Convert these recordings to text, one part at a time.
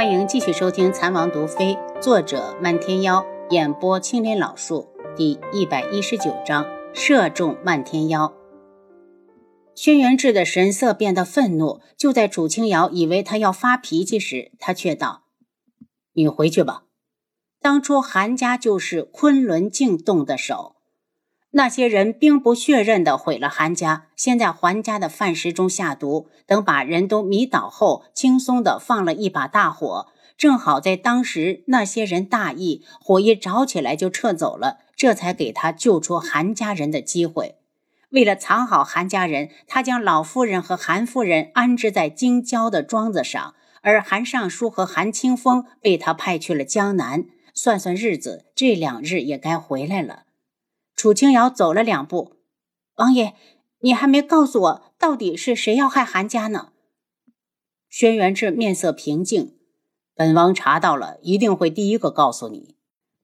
欢迎继续收听《残王毒妃》，作者漫天妖，演播青莲老树，第一百一十九章：射中漫天妖。轩辕志的神色变得愤怒，就在楚清瑶以为他要发脾气时，他却道：“你回去吧。当初韩家就是昆仑镜动的手。”那些人兵不血刃地毁了韩家，先在韩家的饭食中下毒，等把人都迷倒后，轻松地放了一把大火。正好在当时，那些人大意，火一着起来就撤走了，这才给他救出韩家人的机会。为了藏好韩家人，他将老夫人和韩夫人安置在京郊的庄子上，而韩尚书和韩清风被他派去了江南。算算日子，这两日也该回来了。楚清瑶走了两步，王爷，你还没告诉我，到底是谁要害韩家呢？轩辕志面色平静，本王查到了，一定会第一个告诉你。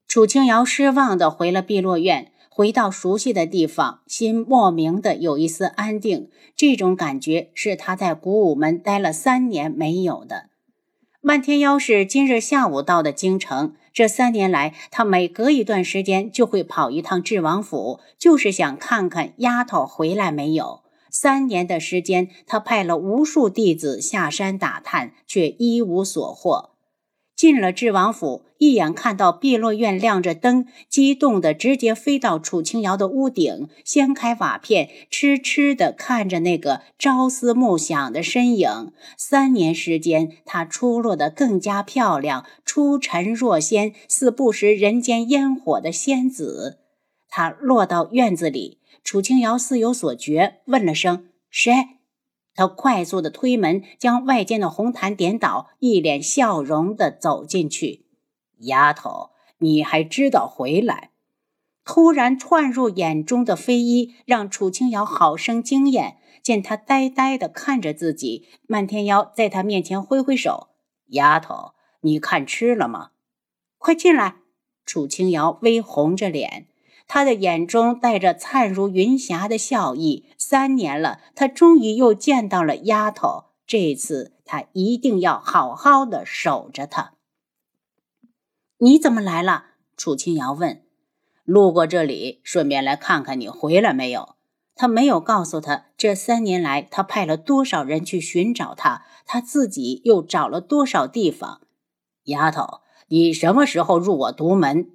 楚清瑶失望的回了碧落院，回到熟悉的地方，心莫名的有一丝安定，这种感觉是他在古武门待了三年没有的。漫天妖是今日下午到的京城。这三年来，他每隔一段时间就会跑一趟智王府，就是想看看丫头回来没有。三年的时间，他派了无数弟子下山打探，却一无所获。进了智王府，一眼看到碧落院亮着灯，激动的直接飞到楚清瑶的屋顶，掀开瓦片，痴痴的看着那个朝思暮想的身影。三年时间，她出落得更加漂亮，出尘若仙，似不食人间烟火的仙子。她落到院子里，楚清瑶似有所觉，问了声：“谁？”他快速的推门，将外间的红毯点倒，一脸笑容的走进去。丫头，你还知道回来？突然窜入眼中的飞衣让楚清瑶好生惊艳。见他呆呆的看着自己，漫天妖在他面前挥挥手：“丫头，你看吃了吗？快进来。”楚清瑶微红着脸。他的眼中带着灿如云霞的笑意。三年了，他终于又见到了丫头。这次他一定要好好的守着她。你怎么来了？楚清瑶问。路过这里，顺便来看看你回来没有。他没有告诉他，这三年来他派了多少人去寻找他，他自己又找了多少地方。丫头，你什么时候入我独门？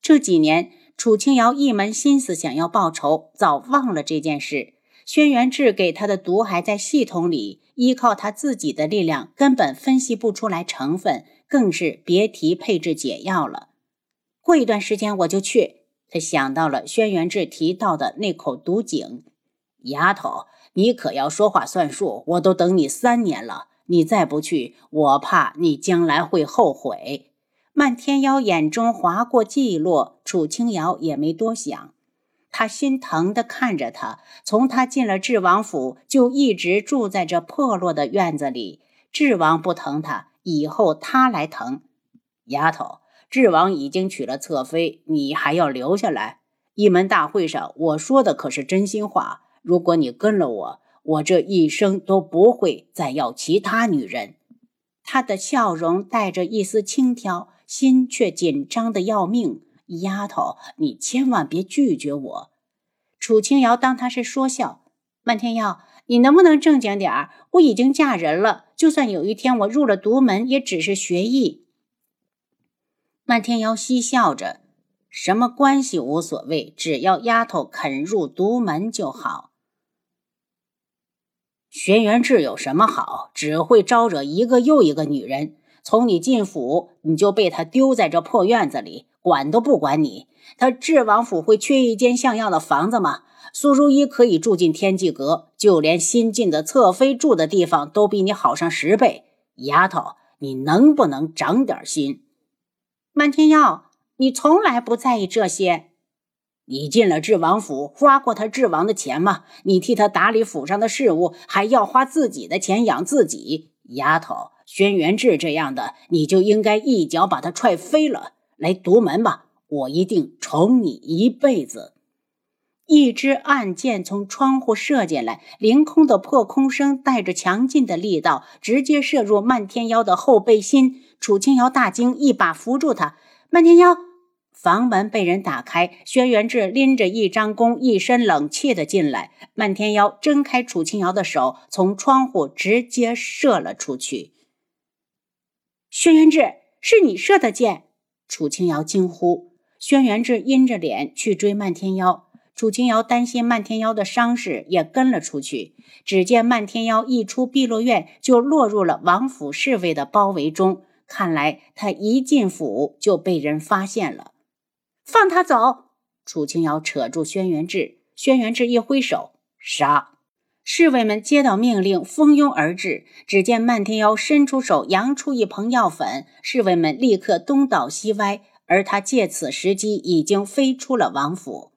这几年。楚清瑶一门心思想要报仇，早忘了这件事。轩辕志给他的毒还在系统里，依靠他自己的力量，根本分析不出来成分，更是别提配置解药了。过一段时间我就去。他想到了轩辕志提到的那口毒井。丫头，你可要说话算数！我都等你三年了，你再不去，我怕你将来会后悔。漫天妖眼中划过寂落，楚清瑶也没多想，他心疼地看着他。从他进了智王府，就一直住在这破落的院子里。智王不疼他，以后他来疼。丫头，智王已经娶了侧妃，你还要留下来？一门大会上，我说的可是真心话。如果你跟了我，我这一生都不会再要其他女人。他的笑容带着一丝轻佻。心却紧张的要命，丫头，你千万别拒绝我。楚清瑶当他是说笑。漫天妖，你能不能正经点儿？我已经嫁人了，就算有一天我入了独门，也只是学艺。漫天妖嬉笑着，什么关系无所谓，只要丫头肯入独门就好。轩辕志有什么好？只会招惹一个又一个女人。从你进府，你就被他丢在这破院子里，管都不管你。他智王府会缺一间像样的房子吗？苏如意可以住进天际阁，就连新进的侧妃住的地方都比你好上十倍。丫头，你能不能长点心？漫天耀，你从来不在意这些。你进了智王府，花过他智王的钱吗？你替他打理府上的事务，还要花自己的钱养自己。丫头，轩辕志这样的，你就应该一脚把他踹飞了。来独门吧，我一定宠你一辈子。一支暗箭从窗户射进来，凌空的破空声带着强劲的力道，直接射入漫天妖的后背心。楚清瑶大惊，一把扶住他。漫天妖，房门被人打开，轩辕志拎着一张弓，一身冷气的进来。漫天妖挣开楚清瑶的手，从窗户直接射了出去。轩辕志，是你射的箭！楚清瑶惊呼。轩辕志阴着脸去追漫天妖。楚清瑶担心漫天妖的伤势，也跟了出去。只见漫天妖一出碧落院，就落入了王府侍卫的包围中。看来他一进府就被人发现了。放他走！楚清瑶扯住轩辕志，轩辕志一挥手，杀！侍卫们接到命令，蜂拥而至。只见漫天妖伸出手，扬出一捧药粉，侍卫们立刻东倒西歪，而他借此时机已经飞出了王府。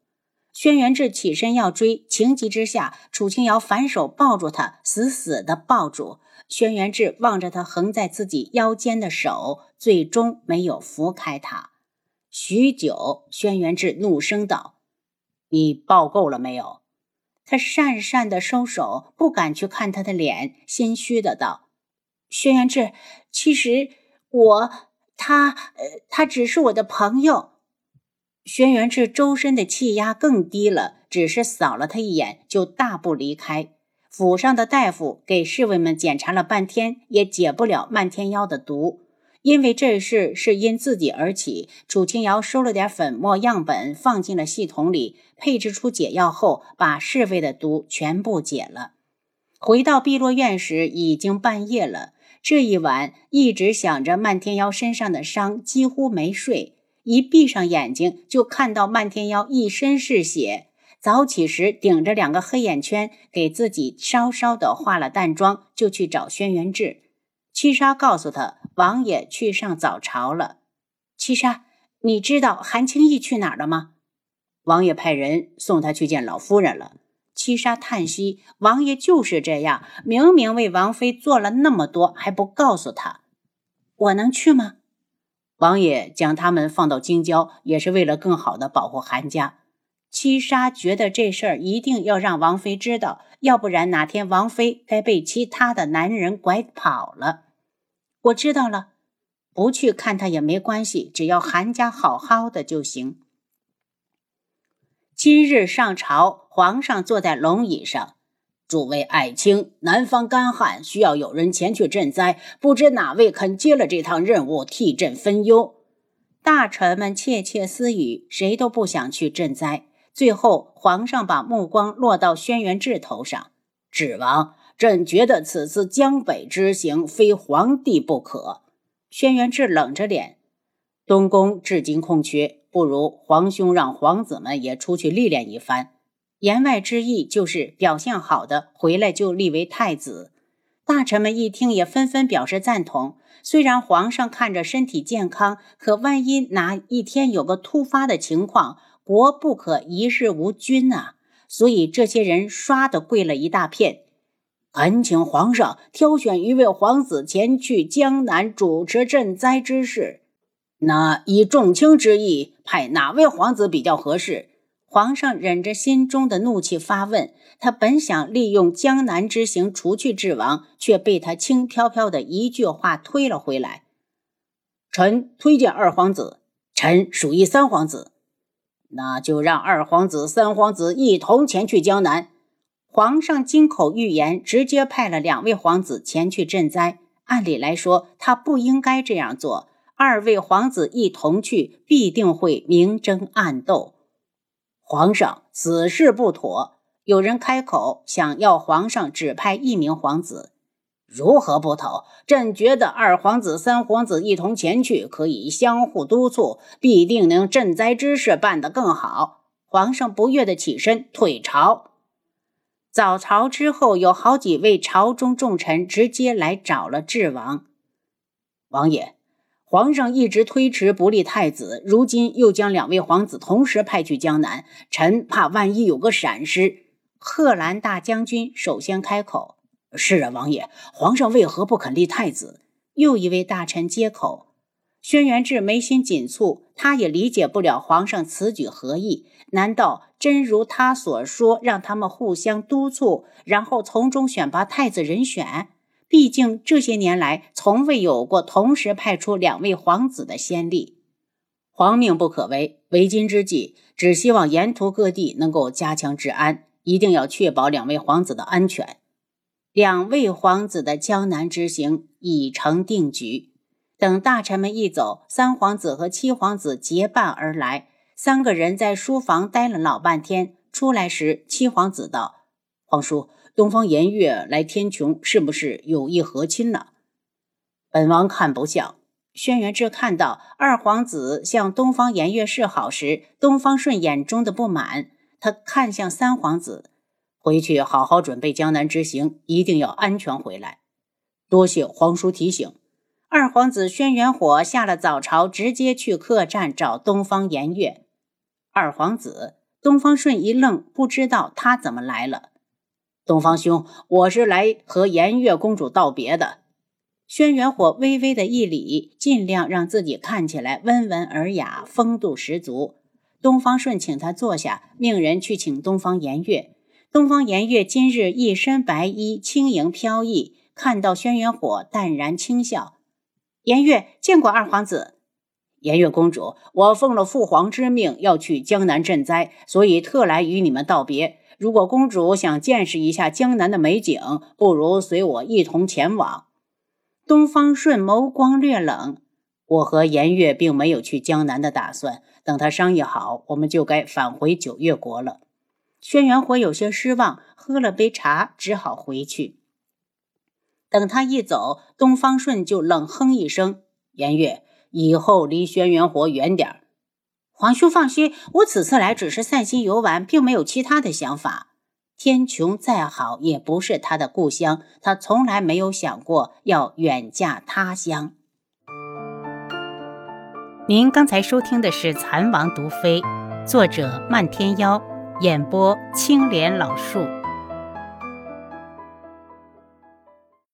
轩辕志起身要追，情急之下，楚清瑶反手抱住他，死死地抱住。轩辕志望着他横在自己腰间的手，最终没有扶开他。许久，轩辕志怒声道：“你抱够了没有？”他讪讪地收手，不敢去看他的脸，心虚的道：“轩辕志，其实我……他……呃，他只是我的朋友。”轩辕志周身的气压更低了，只是扫了他一眼，就大步离开。府上的大夫给侍卫们检查了半天，也解不了漫天妖的毒。因为这事是因自己而起，楚清瑶收了点粉末样本，放进了系统里，配置出解药后，把侍卫的毒全部解了。回到碧落院时，已经半夜了。这一晚一直想着漫天妖身上的伤，几乎没睡。一闭上眼睛，就看到漫天妖一身是血。早起时顶着两个黑眼圈，给自己稍稍的化了淡妆，就去找轩辕志。七杀告诉他，王爷去上早朝了。七杀，你知道韩青义去哪儿了吗？王爷派人送他去见老夫人了。七杀叹息：王爷就是这样，明明为王妃做了那么多，还不告诉他。我能去吗？王爷将他们放到京郊，也是为了更好的保护韩家。七杀觉得这事儿一定要让王妃知道，要不然哪天王妃该被其他的男人拐跑了。我知道了，不去看他也没关系，只要韩家好好的就行。今日上朝，皇上坐在龙椅上。诸位爱卿，南方干旱，需要有人前去赈灾，不知哪位肯接了这趟任务，替朕分忧？大臣们窃窃私语，谁都不想去赈灾。最后，皇上把目光落到轩辕志头上：“指王，朕觉得此次江北之行，非皇帝不可。”轩辕志冷着脸：“东宫至今空缺，不如皇兄让皇子们也出去历练一番。”言外之意就是表现好的回来就立为太子。大臣们一听也纷纷表示赞同。虽然皇上看着身体健康，可万一哪一天有个突发的情况，国不可一日无君啊！所以这些人刷的跪了一大片，恳请皇上挑选一位皇子前去江南主持赈灾之事。那以重卿之意，派哪位皇子比较合适？皇上忍着心中的怒气发问：“他本想利用江南之行除去智王，却被他轻飘飘的一句话推了回来。臣推荐二皇子，臣属意三皇子，那就让二皇子、三皇子一同前去江南。”皇上金口玉言，直接派了两位皇子前去赈灾。按理来说，他不应该这样做。二位皇子一同去，必定会明争暗斗。皇上，此事不妥。有人开口，想要皇上只派一名皇子，如何不妥？朕觉得二皇子、三皇子一同前去，可以相互督促，必定能赈灾之事办得更好。皇上不悦的起身退朝。早朝之后，有好几位朝中重臣直接来找了智王王爷。皇上一直推迟不立太子，如今又将两位皇子同时派去江南，臣怕万一有个闪失。贺兰大将军首先开口：“是啊，王爷，皇上为何不肯立太子？”又一位大臣接口：“轩辕志眉心紧蹙，他也理解不了皇上此举何意？难道真如他所说，让他们互相督促，然后从中选拔太子人选？”毕竟这些年来从未有过同时派出两位皇子的先例。皇命不可违，为今之计，只希望沿途各地能够加强治安，一定要确保两位皇子的安全。两位皇子的江南之行已成定局。等大臣们一走，三皇子和七皇子结伴而来。三个人在书房待了老半天，出来时，七皇子道：“皇叔，东方颜月来天穹，是不是有意和亲呢？”本王看不像。轩辕志看到二皇子向东方颜月示好时，东方顺眼中的不满，他看向三皇子：“回去好好准备江南之行，一定要安全回来。”多谢皇叔提醒。二皇子轩辕火下了早朝，直接去客栈找东方颜月。二皇子东方顺一愣，不知道他怎么来了。东方兄，我是来和颜月公主道别的。轩辕火微微的一礼，尽量让自己看起来温文尔雅，风度十足。东方顺请他坐下，命人去请东方颜月。东方颜月今日一身白衣，轻盈飘逸，看到轩辕火，淡然轻笑。颜月见过二皇子。颜月公主，我奉了父皇之命要去江南赈灾，所以特来与你们道别。如果公主想见识一下江南的美景，不如随我一同前往。东方顺眸光略冷，我和颜月并没有去江南的打算。等他商议好，我们就该返回九月国了。轩辕火有些失望，喝了杯茶，只好回去。等他一走，东方顺就冷哼一声：“颜月，以后离轩辕火远点儿。”皇兄放心，我此次来只是散心游玩，并没有其他的想法。天穹再好，也不是他的故乡，他从来没有想过要远嫁他乡。您刚才收听的是《蚕王毒妃》，作者漫天妖，演播青莲老树。